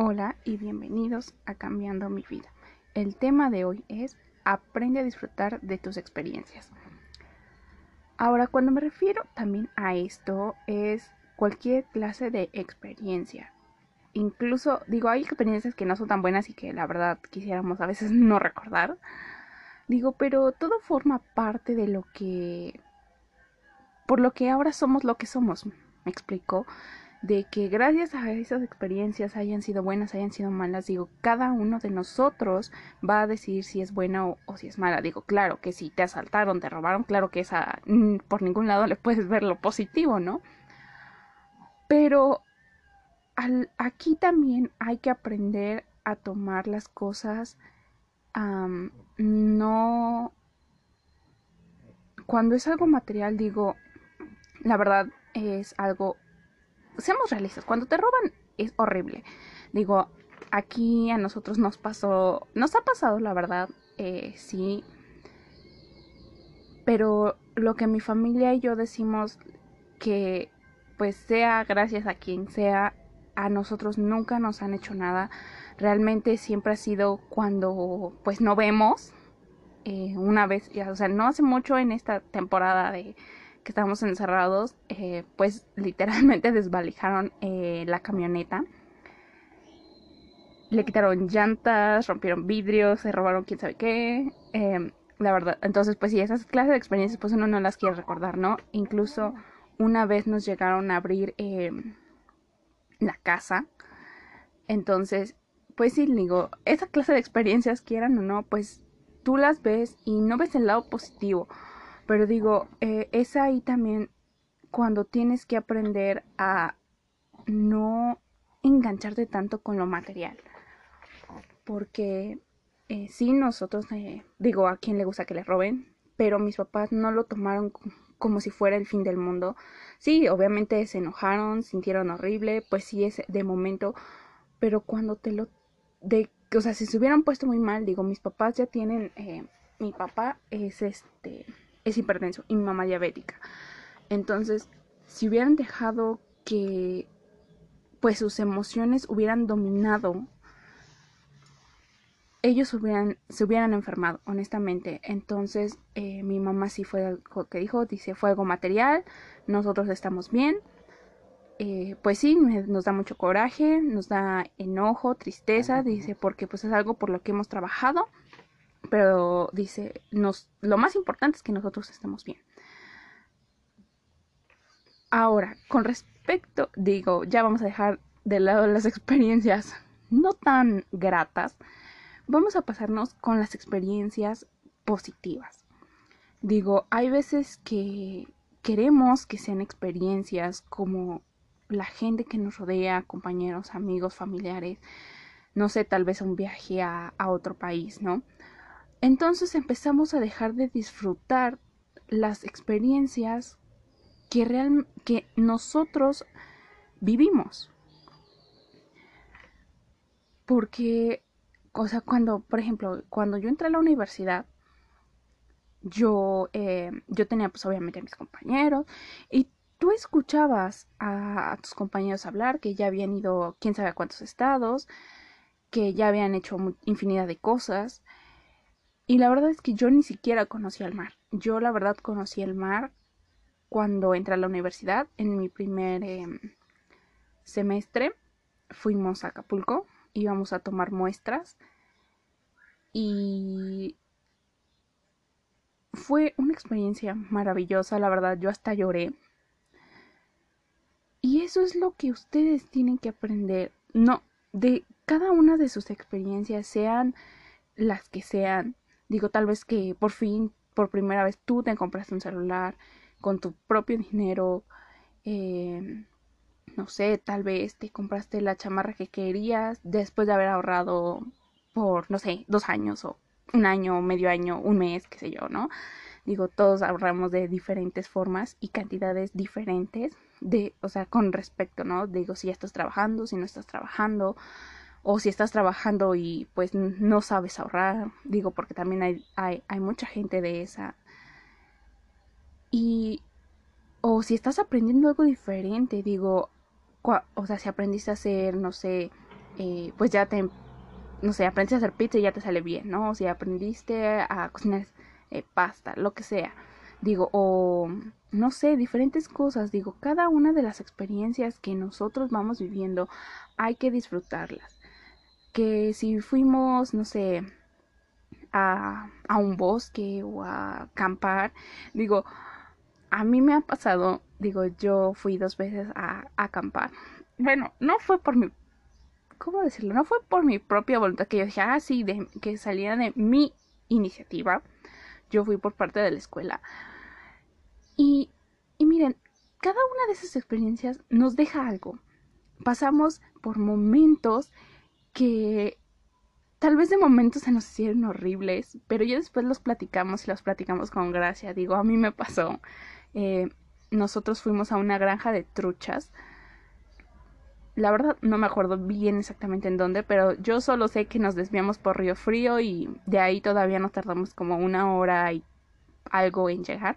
Hola y bienvenidos a Cambiando mi vida. El tema de hoy es Aprende a disfrutar de tus experiencias. Ahora, cuando me refiero también a esto, es cualquier clase de experiencia. Incluso, digo, hay experiencias que no son tan buenas y que la verdad quisiéramos a veces no recordar. Digo, pero todo forma parte de lo que... por lo que ahora somos lo que somos. ¿Me explico? De que gracias a esas experiencias hayan sido buenas, hayan sido malas, digo, cada uno de nosotros va a decidir si es buena o, si es mala. Digo, claro que si te asaltaron, te robaron, claro que esa mm, por ningún lado le puedes ver lo positivo, ¿no? Pero aquí también hay que aprender a tomar las cosas no cuando es algo material digo la verdad es algo seamos realistas, cuando te roban es horrible. Digo, aquí a nosotros nos pasó, nos ha pasado la verdad, eh, sí. Pero lo que mi familia y yo decimos que pues sea gracias a quien sea, a nosotros nunca nos han hecho nada. Realmente siempre ha sido cuando pues no vemos. Eh, una vez, o sea, no hace mucho en esta temporada de que estábamos encerrados, eh, pues literalmente desvalijaron eh, la camioneta. Le quitaron llantas, rompieron vidrios, se robaron quién sabe qué. Em, la verdad, entonces pues sí, esas clases de experiencias pues uno no las quiere recordar, ¿no? Incluso una vez nos llegaron a abrir em, la casa. Entonces, pues sí, digo, esa clase de experiencias, quieran o no, pues tú las ves y no ves el lado positivo. Pero digo, eh, es ahí también cuando tienes que aprender a no engancharte tanto con lo material. Porque eh, sí, nosotros, eh, digo, a quien le gusta que le roben, pero mis papás no lo tomaron como si fuera el fin del mundo. Sí, obviamente se enojaron, sintieron horrible, pues sí es de momento, pero cuando te lo... De, o sea, si se hubieran puesto muy mal, digo, mis papás ya tienen... mi papá es este es hipertenso y mi mamá diabética. Entonces, si hubieran dejado que pues sus emociones hubieran dominado, ellos hubieran, se hubieran enfermado, honestamente. Entonces, eh, mi mamá sí fue algo que dijo, dice, fue algo material, nosotros estamos bien. Eh, pues sí, nos da mucho coraje, nos da enojo, tristeza, dice, porque pues es algo por lo que hemos trabajado pero dice, nos, lo más importante es que nosotros estemos bien. Ahora, con respecto, digo, ya vamos a dejar de lado las experiencias no tan gratas, vamos a pasarnos con las experiencias positivas. Digo, hay veces que queremos que sean experiencias como la gente que nos rodea, compañeros, amigos, familiares, no sé, tal vez un viaje a, a otro país, ¿no? Entonces empezamos a dejar de disfrutar las experiencias que, real, que nosotros vivimos. Porque, o sea, cuando, por ejemplo, cuando yo entré a la universidad, yo, eh, yo tenía pues obviamente a mis compañeros y tú escuchabas a, a, tus compañeros hablar que ya habían ido quién sabe a cuántos estados, que ya habían hecho infinidad de cosas y la verdad es que yo ni siquiera conocía el mar. Yo la verdad conocí el mar cuando entré a la universidad, en mi primer em, semestre. Fuimos a Acapulco, íbamos a tomar muestras y fue una experiencia maravillosa, la verdad, yo hasta lloré. Y eso es lo que ustedes tienen que aprender, no, de cada una de sus experiencias, sean las que sean, Digo, tal vez que por fin, por primera vez, tú te compraste un celular con tu propio dinero. Eh, no sé, tal vez te compraste la chamarra que querías después de haber ahorrado por, no sé, dos años o un año, medio año, un mes, qué sé yo, ¿no? Digo, todos ahorramos de diferentes formas y cantidades diferentes de, o sea, con respecto, ¿no? Digo, si ya estás trabajando, si no estás trabajando, o si estás trabajando y pues no sabes ahorrar, digo porque también hay, hay, mucha gente de esa. Y, o si estás aprendiendo algo diferente, digo, o sea, si aprendiste a hacer, no sé, eh, pues ya te, no sé, aprendiste a hacer pizza y ya te sale bien, ¿no? O si aprendiste a cocinar eh, pasta, lo que sea. Digo, o no sé, diferentes cosas. Digo, cada una de las experiencias que nosotros vamos viviendo hay que disfrutarlas. Que si fuimos, no sé, a, a un bosque o a acampar, digo, a mí me ha pasado, digo, yo fui dos veces a, acampar. Bueno, no fue por mi, ¿cómo decirlo? No fue por mi propia voluntad que yo dije, ah, sí, que salía de mi iniciativa. Yo fui por parte de la escuela. Y, y miren, cada una de esas experiencias nos deja algo. Pasamos por momentos que tal vez de momentos se nos hicieron horribles, pero ya después los platicamos y los platicamos con gracia. Digo, a mí me pasó. Eh, nosotros fuimos a una granja de truchas. La verdad no me acuerdo bien exactamente en dónde, pero yo solo sé que nos desviamos por Río Frío y de ahí todavía nos tardamos como una hora y algo en llegar.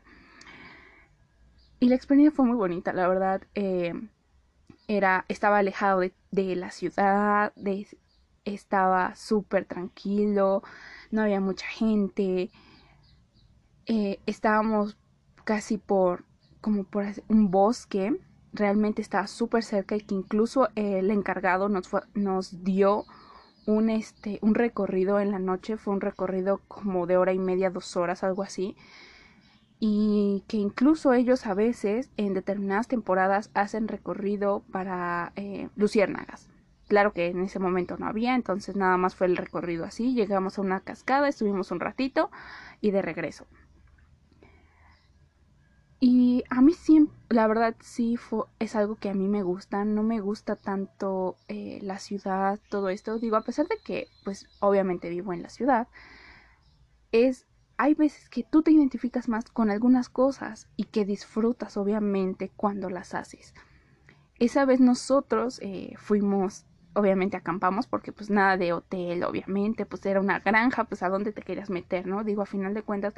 Y la experiencia fue muy bonita, la verdad. Eh, era, estaba alejado de, la ciudad, de, estaba súper tranquilo, no había mucha gente. Eh, estábamos casi por como por un bosque realmente estaba súper cerca y que incluso el encargado nos, nos dio un, este, un recorrido en la noche, fue un recorrido como de hora y media, dos horas, algo así, y que incluso ellos a veces en determinadas temporadas hacen recorrido para eh, luciérnagas. Claro que en ese momento no había, entonces nada más fue el recorrido así, llegamos a una cascada, estuvimos un ratito y de regreso. Y a mí siempre, la verdad sí fue, es algo que a mí me gusta, no me gusta tanto eh, la ciudad, todo esto. Digo, a pesar de que, pues obviamente vivo en la ciudad, es, hay veces que tú te identificas más con algunas cosas y que disfrutas obviamente cuando las haces. Esa vez nosotros eh, fuimos, obviamente acampamos porque pues nada de hotel, obviamente, pues era una granja, pues a dónde te querías meter, ¿no? Digo, a final de cuentas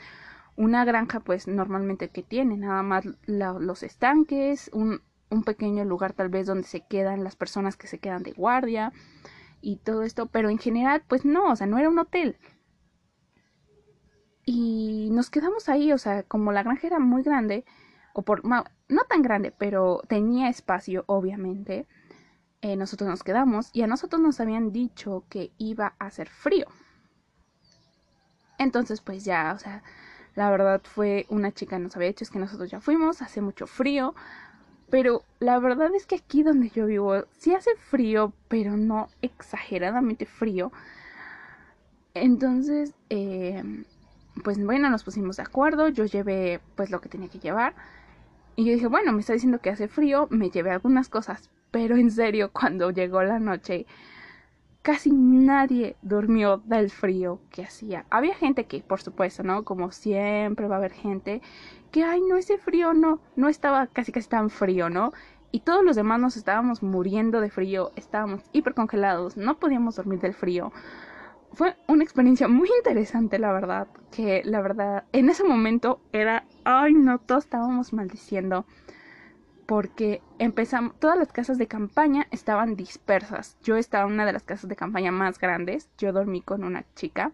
una granja pues normalmente que tiene nada más los estanques, un, un pequeño lugar tal vez donde se quedan las personas que se quedan de guardia y todo esto, pero en general pues no, o sea, no era un hotel. Y nos quedamos ahí, o sea, como la granja era muy grande, o por, no, tan grande, pero tenía espacio, obviamente, eh, nosotros nos quedamos y a nosotros nos habían dicho que iba a hacer frío. Entonces, pues ya, o sea, la verdad fue una chica nos había dicho es que nosotros ya fuimos, hace mucho frío, pero la verdad es que aquí donde yo vivo sí hace frío, pero no exageradamente frío. Entonces, eh, pues bueno, nos pusimos de acuerdo, yo llevé pues lo que tenía que llevar. Y yo dije, bueno, me está diciendo que hace frío, me llevé algunas cosas, pero en serio, cuando llegó la noche, casi nadie durmió del frío que hacía. Había gente que, por supuesto, ¿no? Como siempre va a haber gente que, ay, no, ese frío no, no estaba casi casi tan frío, ¿no? Y todos los demás nos estábamos muriendo de frío, estábamos hipercongelados, no podíamos dormir del frío. Fue una experiencia muy interesante, la verdad, que la verdad, en ese momento era, ay, no, todos estábamos maldiciendo porque empezamos, todas las casas de campaña estaban dispersas. Yo estaba en una de las casas de campaña más grandes, yo dormí con una chica.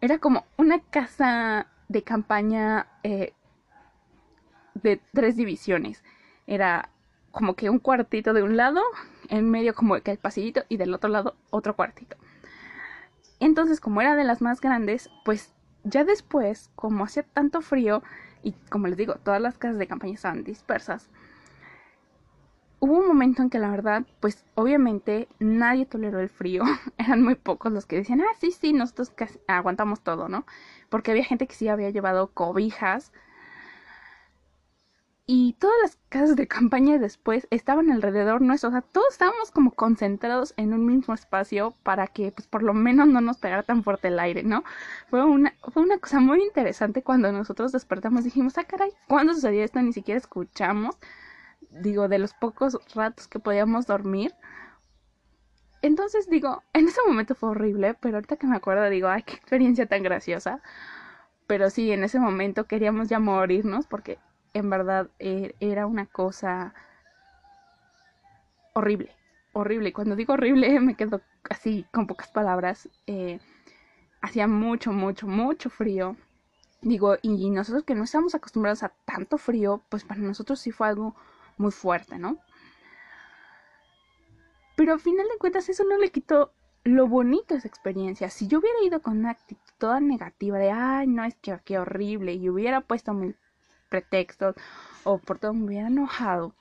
Era como una casa de campaña eh, de tres divisiones. Era como que un cuartito de un lado, en medio como que el pasillito y del otro lado otro cuartito. Entonces, como era de las más grandes, pues ya después, como hacía tanto frío, y como les digo, todas las casas de campaña estaban dispersas. Hubo un momento en que la verdad, pues obviamente nadie toleró el frío. Eran muy pocos los que decían, ah, sí, sí, nosotros aguantamos todo, ¿no? Porque había gente que sí había llevado cobijas, y todas las casas de campaña después estaban alrededor nuestro, o sea, todos estábamos como concentrados en un mismo espacio para que pues por lo menos no nos pegara tan fuerte el aire, ¿no? Fue una, fue una cosa muy interesante cuando nosotros despertamos, dijimos, ah, caray, ¿cuándo sucedió esto? Ni siquiera escuchamos, digo, de los pocos ratos que podíamos dormir. Entonces digo, en ese momento fue horrible, pero ahorita que me acuerdo digo, ay, qué experiencia tan graciosa. Pero sí, en ese momento queríamos ya morirnos porque en verdad er, era una cosa horrible. horrible. Cuando digo horrible me quedo así con pocas palabras. Eh, hacía mucho, mucho, mucho frío. Digo, y nosotros que no estamos acostumbrados a tanto frío, pues para nosotros sí fue algo muy fuerte, ¿no? Pero al final de cuentas eso no le quitó lo bonito de esa experiencia. Si yo hubiera ido con una actitud toda negativa de, ay, no, es que qué horrible, y hubiera puesto mil pretextos o por todo me hubiera enojado,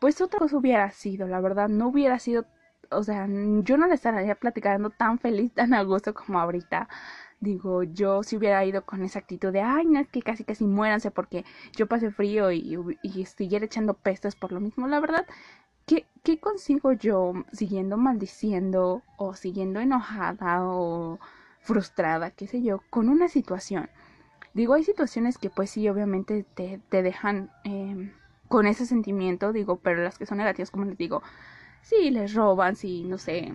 pues otra cosa hubiera sido, la verdad, no hubiera sido, o sea, yo no le estaría platicando tan feliz, tan a gusto como ahorita. Digo, yo si hubiera ido con esa actitud de, ay, no, es que casi casi muéranse porque yo pasé frío y, y, siguiera echando pestes por lo mismo, la verdad, ¿qué, ¿qué consigo yo siguiendo maldiciendo o siguiendo enojada o frustrada, qué sé yo, con una situación? Digo, hay situaciones que pues sí, obviamente te, te dejan eh, con ese sentimiento, digo, pero las que son negativas, como les digo, si les roban, si, no sé,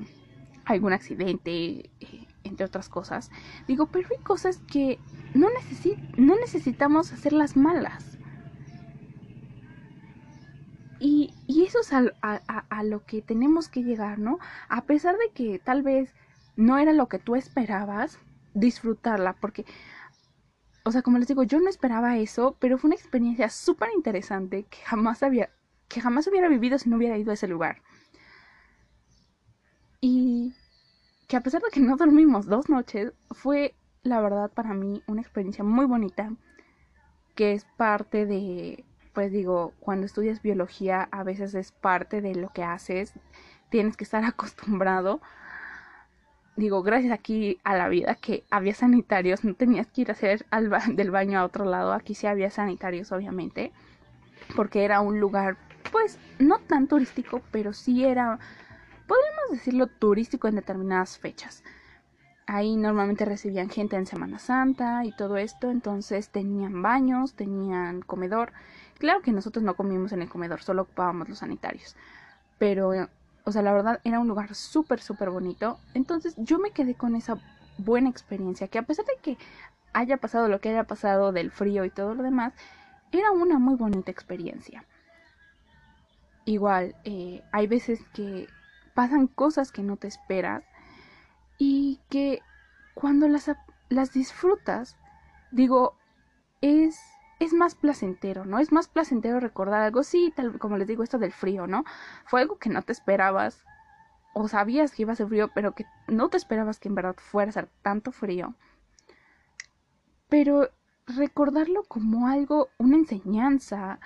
algún accidente, eh, entre otras cosas. Digo, pero hay cosas que no, no necesitamos hacerlas malas. Y, y eso es a, a, lo que tenemos que llegar, ¿no? A pesar de que tal vez no era lo que tú esperabas, disfrutarla, porque, o sea, como les digo, yo no esperaba eso, pero fue una experiencia súper interesante que jamás había, que jamás hubiera vivido si no hubiera ido a ese lugar. Y que a pesar de que no dormimos dos noches, fue la verdad para mí una experiencia muy bonita, que es parte de, pues digo, cuando estudias biología a veces es parte de lo que haces, tienes que estar acostumbrado. Digo, gracias aquí a la vida que había sanitarios, no tenías que ir a hacer al del baño a otro lado, aquí sí había sanitarios obviamente, porque era un lugar pues no tan turístico, pero sí era podríamos decirlo turístico en determinadas fechas. Ahí normalmente recibían gente en Semana Santa y todo esto, entonces tenían baños, tenían comedor. Claro que nosotros no comimos en el comedor, solo ocupábamos los sanitarios. Pero, o sea, la verdad era un lugar súper, súper bonito. Entonces yo me quedé con esa buena experiencia, que a pesar de que haya pasado lo que haya pasado del frío y todo lo demás, era una muy bonita experiencia. Igual, eh, hay veces que pasan cosas que no te esperas y que cuando las, las disfrutas, digo, es, es más placentero, ¿no? Es más placentero recordar algo, sí, tal como les digo, esto del frío, ¿no? Fue algo que no te esperabas o sabías que iba a ser frío, pero que no te esperabas que en verdad fuera a ser tanto frío. Pero recordarlo como algo, una enseñanza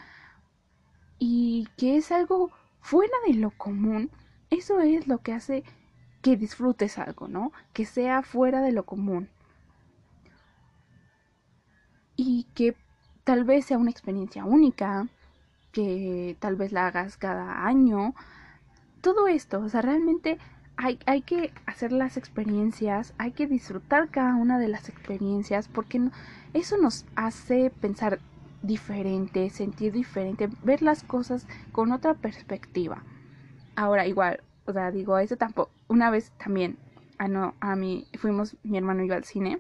y que es algo fuera de lo común, eso es lo que hace que disfrutes algo, ¿no? Que sea fuera de lo común. Y que tal vez sea una experiencia única, que tal vez la hagas cada año. Todo esto, o sea, realmente hay, hay, que hacer las experiencias, hay que disfrutar cada una de las experiencias, porque eso nos hace pensar diferente, sentir diferente, ver las cosas con otra perspectiva. Ahora, igual, o sea, digo, eso tampoco. Una vez también, a, no, a mí, fuimos mi hermano y yo al cine.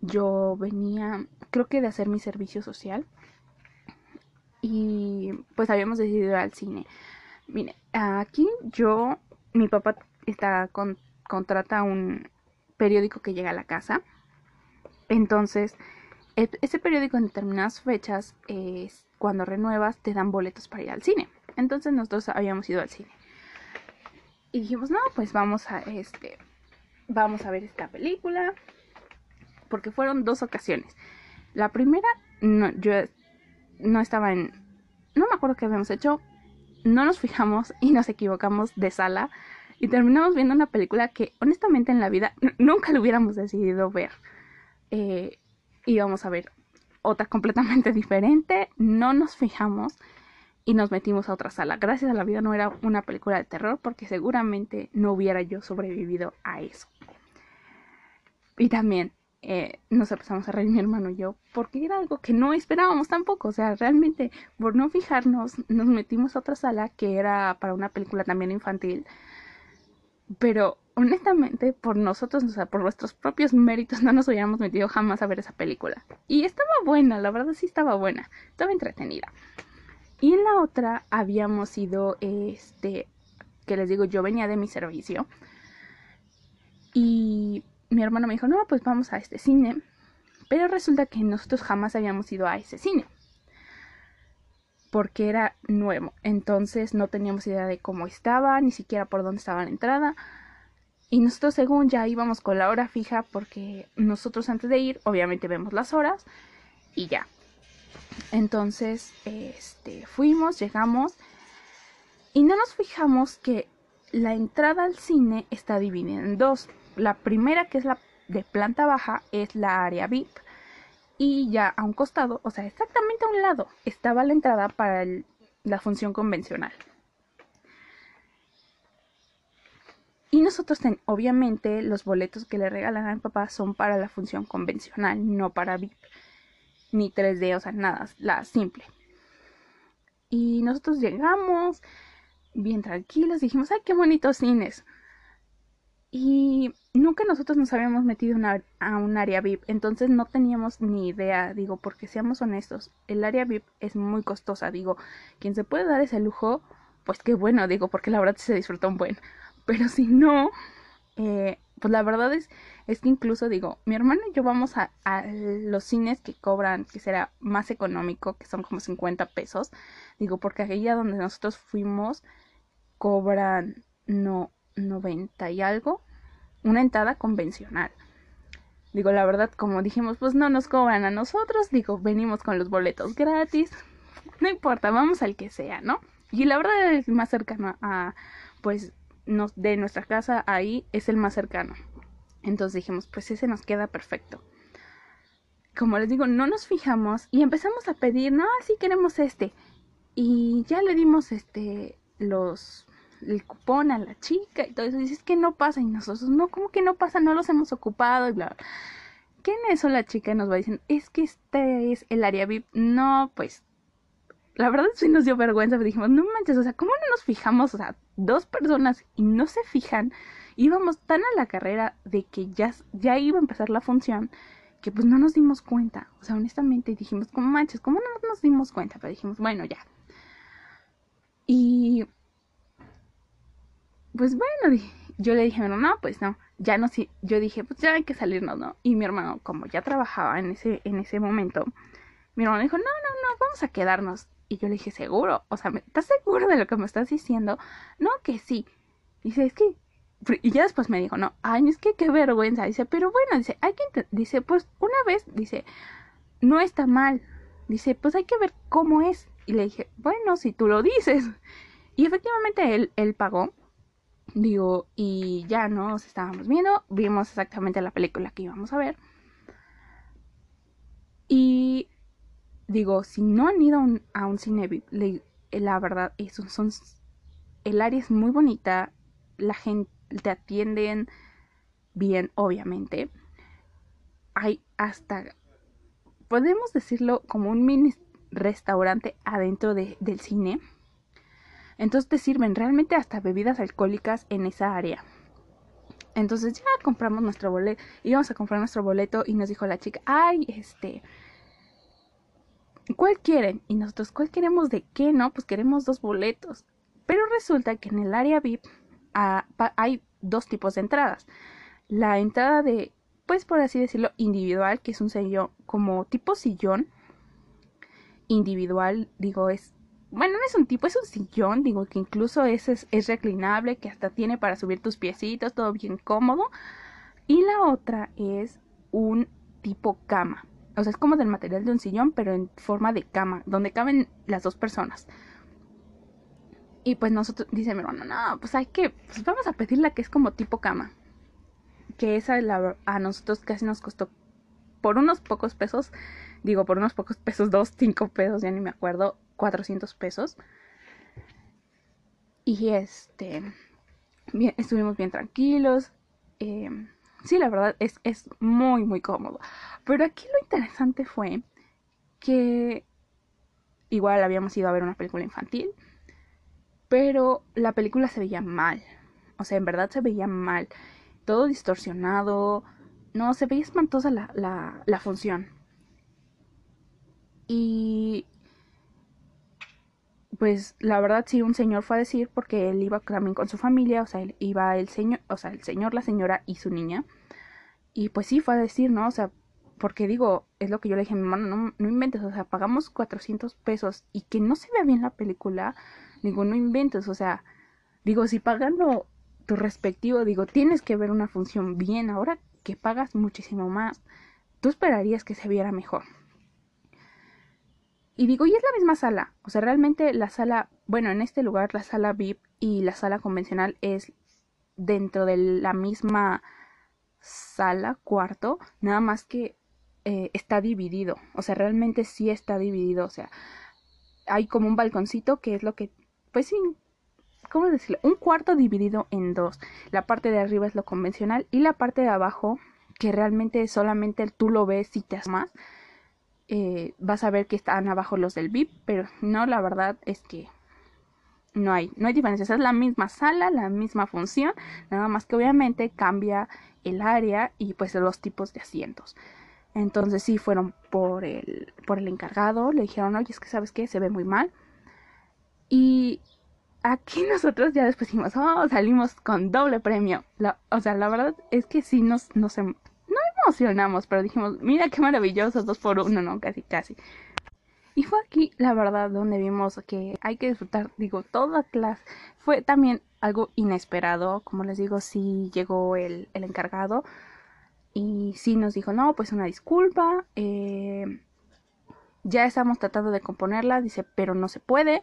Yo venía, creo que de hacer mi servicio social. Y pues habíamos decidido ir al cine. Mire, aquí yo, mi papá está con, contrata un periódico que llega a la casa. Entonces, ese periódico en determinadas fechas, es, cuando renuevas, te dan boletos para ir al cine. Entonces nosotros habíamos ido al cine. Y dijimos, no, pues vamos a este. Vamos a ver esta película. Porque fueron dos ocasiones. La primera, no, yo no estaba en. No me acuerdo qué habíamos hecho. No nos fijamos y nos equivocamos de sala. Y terminamos viendo una película que honestamente en la vida nunca lo hubiéramos decidido ver. Eh, íbamos a ver otra completamente diferente. No nos fijamos y nos metimos a otra sala. Gracias a la vida no era una película de terror porque seguramente no hubiera yo sobrevivido a eso. Y también eh, nos empezamos a reír mi hermano y yo porque era algo que no esperábamos tampoco. O sea, realmente por no fijarnos nos metimos a otra sala que era para una película también infantil. Pero honestamente, por nosotros, o sea, por nuestros propios méritos, no nos hubiéramos metido jamás a ver esa película. Y estaba buena, la verdad sí estaba buena, estaba entretenida. Y en la otra habíamos ido, este, que les digo, yo venía de mi servicio. Y mi hermano me dijo, no, pues vamos a este cine. Pero resulta que nosotros jamás habíamos ido a ese cine. Porque era nuevo. Entonces no teníamos idea de cómo estaba, ni siquiera por dónde estaba la entrada. Y nosotros según ya íbamos con la hora fija porque nosotros antes de ir obviamente vemos las horas y ya. Entonces, este, fuimos, llegamos y no nos fijamos que la entrada al cine está dividida en dos. La primera, que es la de planta baja, es la área VIP. Y ya a un costado, o sea, exactamente a un lado, estaba la entrada para la función convencional. Y nosotros, obviamente, los boletos que le regalan a papá son para la función convencional, no para VIP, ni 3D, o sea, nada, la simple. Y nosotros llegamos bien tranquilos, dijimos, ay, qué bonitos cines. Y nunca nosotros nos habíamos metido a un área VIP, entonces no teníamos ni idea, digo, porque seamos honestos, el área VIP es muy costosa, digo, quien se puede dar ese lujo, pues qué bueno, digo, porque la verdad se disfruta un buen. Pero si no, eh, pues la verdad es, es que incluso digo, mi hermano y yo vamos a, a, los cines que cobran, que será más económico, que son como 50 pesos. Digo, porque aquella donde nosotros fuimos cobran no 90 y algo, una entrada convencional. Digo, la verdad, como dijimos, pues no nos cobran a nosotros, digo, venimos con los boletos gratis, no importa, vamos al que sea, ¿no? Y la verdad es más cercano a, pues, de nuestra casa ahí es el más cercano. Entonces dijimos, pues ese nos queda perfecto. Como les digo, no nos fijamos y empezamos a pedir, no, así queremos este. Y ya le dimos este los el cupón a la chica y todo eso. Dices que no pasa y nosotros, no, ¿cómo que no pasa? No los hemos ocupado y bla, bla. ¿Qué en eso la chica nos va diciendo? Es que este es el área VIP. No, pues la verdad sí nos dio vergüenza, pero dijimos, no manches, o sea, ¿cómo no nos fijamos? O sea, dos personas y no se fijan. Íbamos tan a la carrera de que ya, ya iba a empezar la función que pues no nos dimos cuenta. O sea, honestamente dijimos, ¿cómo manches? ¿Cómo no nos dimos cuenta? Pero dijimos, bueno, ya. Y pues bueno, yo le dije, no, pues no, ya no, sí, yo dije, pues ya hay que salirnos, ¿no? Y mi hermano, como ya trabajaba en ese, en ese momento, mi hermano dijo, no, no, no, vamos a quedarnos. Y yo le dije, ¿seguro? O sea, ¿estás seguro de lo que me estás diciendo? No, que sí. Dice, es que... Y ya después me dijo, no, ay, es que qué vergüenza. Dice, pero bueno, dice, hay que... Dice, pues una vez, dice, no está mal. Dice, pues hay que ver cómo es. Y le dije, bueno, si tú lo dices. Y efectivamente él, él pagó. Digo, y ya, ¿no? Nos estábamos viendo. Vimos exactamente la película que íbamos a ver. Y digo, si no han ido a un, cine, la verdad, eso son, el área es muy bonita, la gente te atienden bien, obviamente. Hay hasta, podemos decirlo como un mini restaurante adentro del cine. Entonces te sirven realmente hasta bebidas alcohólicas en esa área. Entonces ya compramos nuestro boleto, íbamos a comprar nuestro boleto y nos dijo la chica, ay, este, ¿cuál quieren? Y nosotros, ¿cuál queremos de qué? No, pues queremos dos boletos. Pero resulta que en el área VIP ah, hay dos tipos de entradas. La entrada de, pues por así decirlo, individual, que es un sello como tipo sillón. Individual, digo, es bueno, no es un tipo, es un sillón, digo que incluso es, es, reclinable, que hasta tiene para subir tus piecitos, todo bien cómodo. Y la otra es un tipo cama. O sea, es como del material de un sillón, pero en forma de cama, donde caben las dos personas. Y pues nosotros, dice mi hermano, no, pues hay que, pues vamos a pedir la que es como tipo cama. Que esa la, a nosotros casi nos costó por unos pocos pesos, digo por unos pocos pesos, dos, cinco pesos, ya ni me acuerdo, 400 pesos. Y este, bien, estuvimos bien tranquilos. Eh, sí, la verdad es, es muy, muy cómodo. Pero aquí lo interesante fue que igual habíamos ido a ver una película infantil, pero la película se veía mal. O sea, en verdad se veía mal. Todo distorsionado. No, se veía espantosa la, la, la función. Y pues la verdad sí un señor fue a decir porque él iba también con su familia, o sea, él iba el señor, o sea, el señor, la señora y su niña. Y pues sí fue a decir, ¿no? O sea, porque digo, es lo que yo le dije a mi hermano, no, no inventes, o sea, pagamos 400 pesos y que no se vea bien la película, digo, no inventes, o sea, digo, si pagando tu respectivo, digo, tienes que ver una función bien, ahora que pagas muchísimo más, tú esperarías que se viera mejor. Y digo, y es la misma sala. O sea, realmente la sala, bueno, en este lugar la sala VIP y la sala convencional es dentro de la misma sala, cuarto, nada más que eh, está dividido. O sea, realmente sí está dividido. O sea, hay como un balconcito que es lo que, pues sí, ¿cómo decirlo? Un cuarto dividido en dos. La parte de arriba es lo convencional y la parte de abajo, que realmente solamente tú lo ves si te asomas eh, vas a ver que están abajo los del VIP, pero no, la verdad es que no hay, no hay diferencias, es la misma sala, la misma función, nada más que obviamente cambia el área y pues los tipos de asientos. Entonces sí fueron por el, por el encargado, le dijeron, oye, es que sabes que se ve muy mal. Y aquí nosotros ya después dijimos, oh, salimos con doble premio. o sea, la verdad es que sí nos, nos, em, emocionamos, pero dijimos, mira qué maravilloso, dos por uno, ¿no? Casi, casi. Y fue aquí, la verdad, donde vimos que hay que disfrutar, digo, toda clase. Fue también algo inesperado, como les digo, sí llegó el, el encargado y sí nos dijo, no, pues una disculpa, eh, ya estamos tratando de componerla, dice, pero no se puede.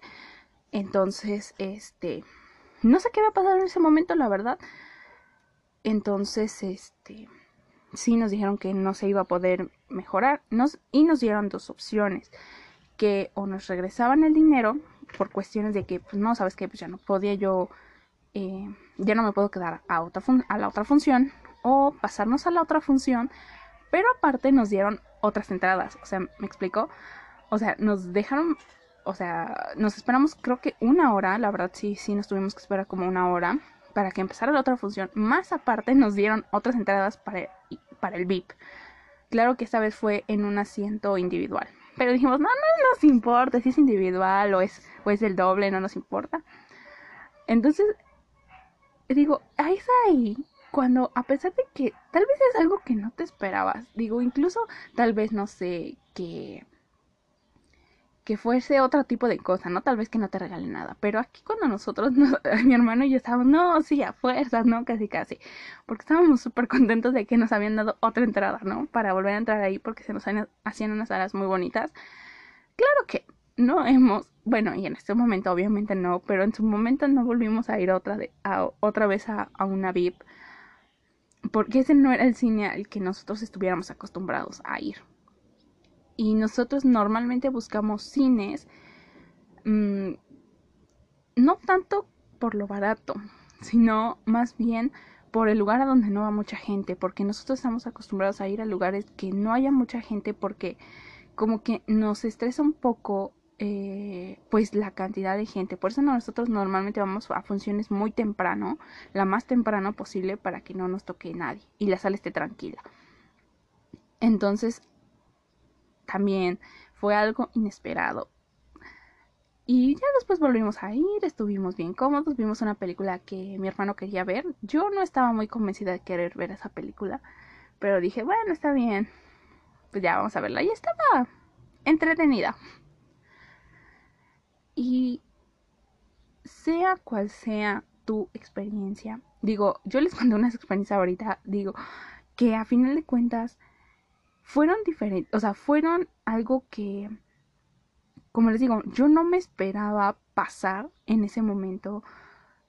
Entonces, este, no sé qué va a pasar en ese momento, la verdad. Entonces, este, sí nos dijeron que no se iba a poder mejorar nos, y nos dieron dos opciones que o nos regresaban el dinero por cuestiones de que pues no sabes que pues ya no podía yo eh, ya no me puedo quedar a, otra a la otra función o pasarnos a la otra función pero aparte nos dieron otras entradas o sea me explico o sea nos dejaron o sea nos esperamos creo que una hora la verdad sí sí nos tuvimos que esperar como una hora para que empezara la otra función. Más aparte nos dieron otras entradas para para el VIP. Claro que esta vez fue en un asiento individual. Pero dijimos, no, no nos importa si es individual o es, o es el doble, no nos importa. Entonces, digo, ahí es ahí cuando, a pesar de que tal vez es algo que no te esperabas, digo, incluso tal vez, no sé, que que fuese otro tipo de cosa, ¿no? Tal vez que no te regalen nada. Pero aquí cuando nosotros, mi hermano y yo estábamos, no, sí, a fuerzas, ¿no? Casi, casi. Porque estábamos súper contentos de que nos habían dado otra entrada, ¿no? Para volver a entrar ahí porque se nos hacían unas salas muy bonitas. Claro que no hemos, bueno, y en este momento obviamente no, pero en su momento no volvimos a ir otra, de, a, otra vez a, a una VIP. Porque ese no era el cine al que nosotros estuviéramos acostumbrados a ir y nosotros normalmente buscamos cines mm, no tanto por lo barato, sino más bien por el lugar a donde no va mucha gente, porque nosotros estamos acostumbrados a ir a lugares que no haya mucha gente porque como que nos estresa un poco eh, pues la cantidad de gente. Por eso nosotros normalmente vamos a funciones muy temprano, la más temprano posible para que no nos toque nadie y la sala esté tranquila. Entonces también fue algo inesperado. Y ya después volvimos a ir, estuvimos bien cómodos, vimos una película que mi hermano quería ver. Yo no estaba muy convencida de querer ver esa película, pero dije, bueno, está bien. Pues ya vamos a verla. Y estaba entretenida. Y sea cual sea tu experiencia, digo, yo les conté una experiencia ahorita, digo, que a final de cuentas fueron diferentes, o sea, fueron algo que, como les digo, yo no me esperaba pasar en ese momento,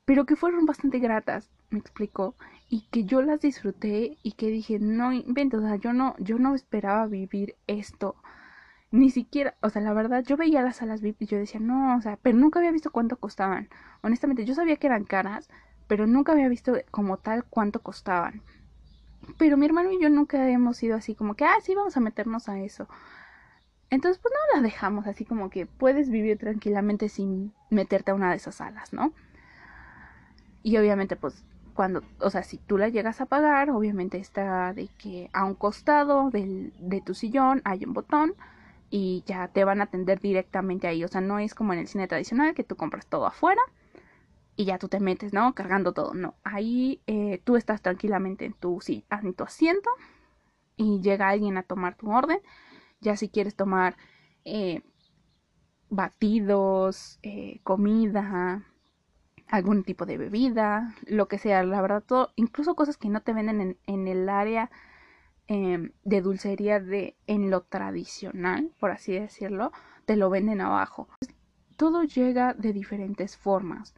pero que fueron bastante gratas, me explicó, y que yo las disfruté y que dije, no invento, o sea, yo no, yo no esperaba vivir esto, ni siquiera, o sea, la verdad, yo veía las salas VIP y yo decía, no, o sea, pero nunca había visto cuánto costaban, honestamente, yo sabía que eran caras, pero nunca había visto como tal cuánto costaban. Pero mi hermano y yo nunca habíamos sido así como que, ah, sí, vamos a meternos a eso. Entonces, pues no la dejamos así como que puedes vivir tranquilamente sin meterte a una de esas salas, ¿no? Y obviamente, pues, cuando, o sea, si tú la llegas a pagar, obviamente está de que a un costado del, de tu sillón hay un botón y ya te van a atender directamente ahí. O sea, no es como en el cine tradicional que tú compras todo afuera y ya tú te metes, ¿no? Cargando todo. No, ahí eh, tú estás tranquilamente en tu, sí, en tu asiento y llega alguien a tomar tu orden. Ya si quieres tomar eh, batidos, eh, comida, algún tipo de bebida, lo que sea, la verdad, todo, incluso cosas que no te venden en, en el área Em, de dulcería de en lo tradicional, por así decirlo, te lo venden abajo. Todo llega de diferentes formas.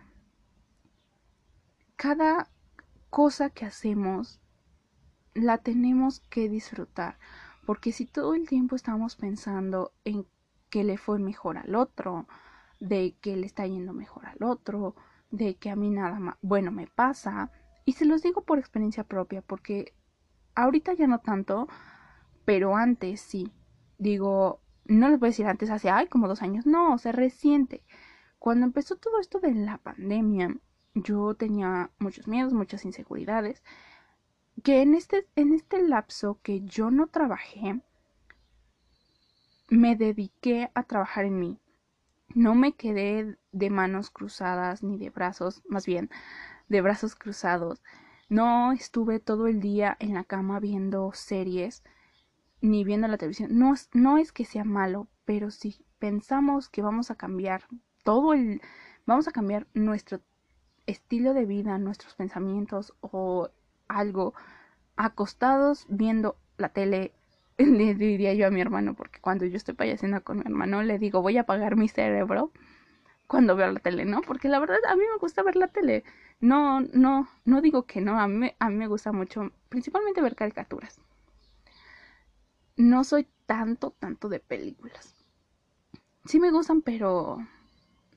Cada cosa que hacemos la tenemos que disfrutar, porque si todo el tiempo estamos pensando en que le fue mejor al otro, de que le está yendo mejor al otro, de que a mí nada más bueno me pasa, y se los digo por experiencia propia, porque Ahorita ya no tanto, pero antes sí. Digo, no les voy a decir antes, hace, ay, como dos años, no, o sea, reciente. Cuando empezó todo esto de la pandemia, yo tenía muchos miedos, muchas inseguridades, que en este, en este lapso que yo no trabajé, me dediqué a trabajar en mí. No me quedé de manos cruzadas ni de brazos, más bien de brazos cruzados. No estuve todo el día en la cama viendo series ni viendo la televisión. No, no es que sea malo, pero si pensamos que vamos a cambiar todo el... vamos a cambiar nuestro estilo de vida, nuestros pensamientos o algo acostados viendo la tele, le diría yo a mi hermano, porque cuando yo estoy payaseando con mi hermano, le digo, voy a apagar mi cerebro cuando veo la tele, ¿no? Porque la verdad a mí me gusta ver la tele. No, no, no digo que no, a mí, a mí me gusta mucho, principalmente ver caricaturas. No soy tanto, tanto de películas. Sí me gustan, pero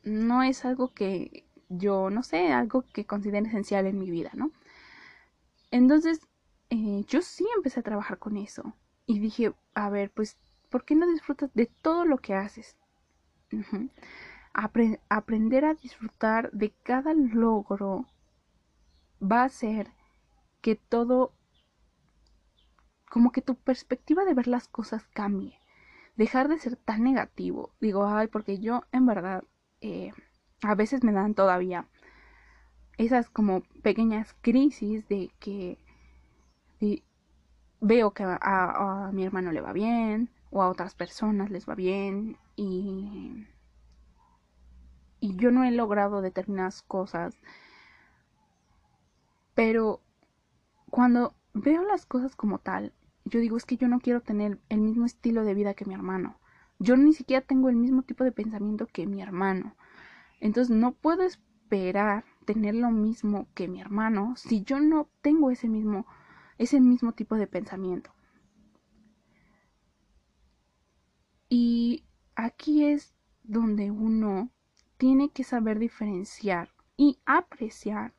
no es algo que yo, no sé, algo que considero esencial en mi vida, ¿no? Entonces, eh, yo sí empecé a trabajar con eso. Y dije, a ver, pues, ¿por qué no disfrutas de todo lo que haces? aprender a disfrutar de cada logro va a hacer que todo, como que tu perspectiva de ver las cosas cambie. Dejar de ser tan negativo. Digo, ay, porque yo en verdad eh, a veces me dan todavía esas como pequeñas crisis de que veo que a, a mi hermano le va bien o a otras personas les va bien y y yo no he logrado determinadas cosas. Pero cuando veo las cosas como tal, yo digo es que yo no quiero tener el mismo estilo de vida que mi hermano. Yo ni siquiera tengo el mismo tipo de pensamiento que mi hermano. Entonces no puedo esperar tener lo mismo que mi hermano si yo no tengo ese mismo ese mismo tipo de pensamiento. Y aquí es donde uno tiene que saber diferenciar y apreciar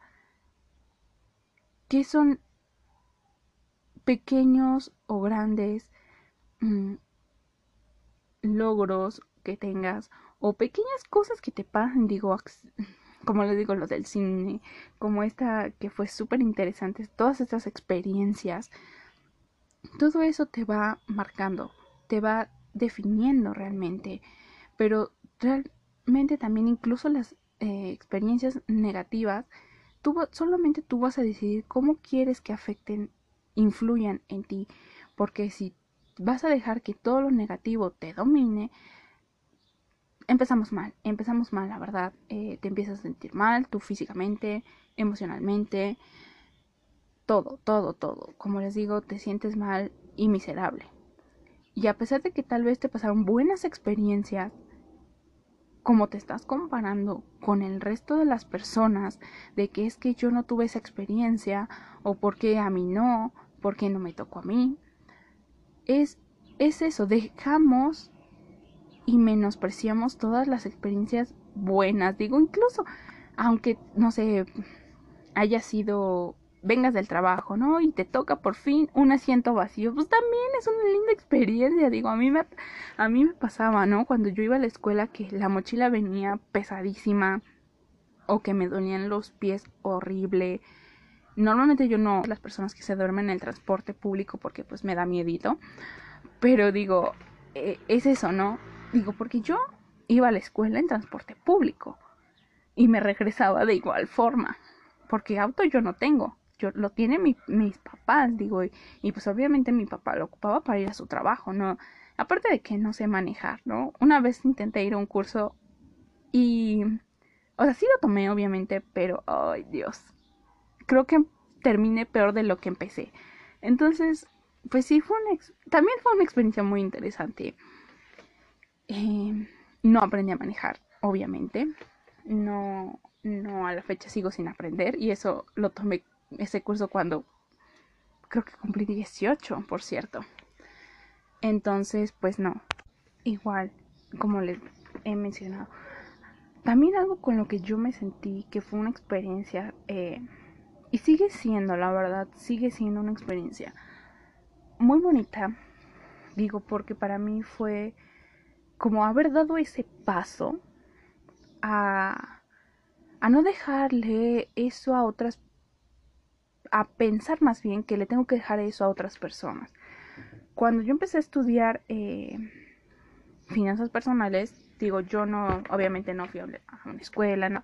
qué son pequeños o grandes mm, logros que tengas o pequeñas cosas que te pasan, digo, como les digo, lo del cine, como esta que fue súper interesante, todas estas experiencias, todo eso te va marcando, te va definiendo realmente, pero también incluso las eh, experiencias negativas, tú, solamente tú vas a decidir cómo quieres que afecten, influyan en ti, porque si vas a dejar que todo lo negativo te domine, empezamos mal, empezamos mal, la verdad, eh, te empiezas a sentir mal, tú físicamente, emocionalmente, todo, todo, todo, como les digo, te sientes mal y miserable. Y a pesar de que tal vez te pasaron buenas experiencias, como te estás comparando con el resto de las personas de que es que yo no tuve esa experiencia o porque a mí no, porque no me tocó a mí, es, es eso, dejamos y menospreciamos todas las experiencias buenas, digo incluso, aunque no sé, haya sido vengas del trabajo, ¿no? Y te toca por fin un asiento vacío, pues también es una linda experiencia, digo, a mí me a mí me pasaba, ¿no? Cuando yo iba a la escuela que la mochila venía pesadísima o que me dolían los pies horrible. Normalmente yo no las personas que se duermen en el transporte público porque pues me da miedito, pero digo, eh, es eso, ¿no? Digo, porque yo iba a la escuela en transporte público y me regresaba de igual forma, porque auto yo no tengo, yo lo tienen mis papás, digo, y, y, pues obviamente mi papá lo ocupaba para ir a su trabajo, ¿no? Aparte de que no sé manejar, ¿no? Una vez intenté ir a un curso y, o sea, sí lo tomé obviamente, pero, ay Dios, creo que terminé peor de lo que empecé. Entonces, pues sí, fue una también fue una experiencia muy interesante. Eh, no aprendí a manejar, obviamente. No, no a la fecha sigo sin aprender y eso lo tomé ese curso cuando creo que cumplí 18, por cierto. Entonces, pues no. Igual, como les he mencionado. También algo con lo que yo me sentí que fue una experiencia, eh, y sigue siendo, la verdad, sigue siendo una experiencia muy bonita. Digo, porque para mí fue como haber dado ese paso a, a no dejarle eso a otras, a pensar más bien que le tengo que dejar eso a otras personas. Cuando yo empecé a estudiar eh, finanzas personales, digo, yo no, obviamente no fui a una escuela, no,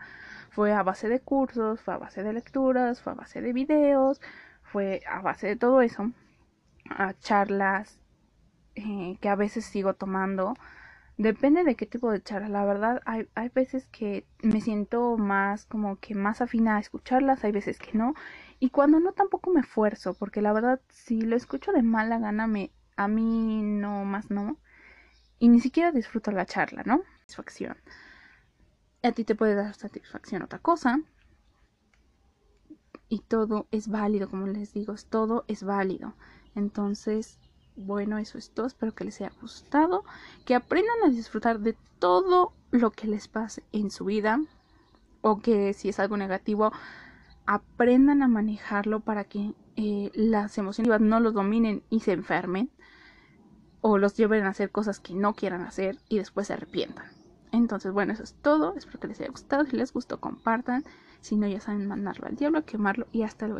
fue a base de cursos, fue a base de lecturas, fue a base de videos, fue a base de todo eso, a charlas eh, que a veces sigo tomando. Depende de qué tipo de charlas. La verdad, hay, hay veces que me siento más como que más afina a escucharlas, hay veces que no. Y cuando no, tampoco me esfuerzo, porque la verdad, si lo escucho de mala gana, me, a mí no más no y ni siquiera disfruto la charla, ¿no? Satisfacción. A ti te puede dar satisfacción otra cosa. Y todo es válido, como les digo, todo es válido. Entonces, bueno, eso es todo. Espero que les haya gustado. Que aprendan a disfrutar de todo lo que les pase en su vida. O que si es algo negativo, aprendan a manejarlo para que eh, las emociones no los dominen y se enfermen o los lleven a hacer cosas que no quieran hacer y después se arrepientan. Entonces, bueno, eso es todo. Espero que les haya gustado. Si les gustó, compartan. Si no, ya saben mandarlo al diablo, quemarlo y hasta luego.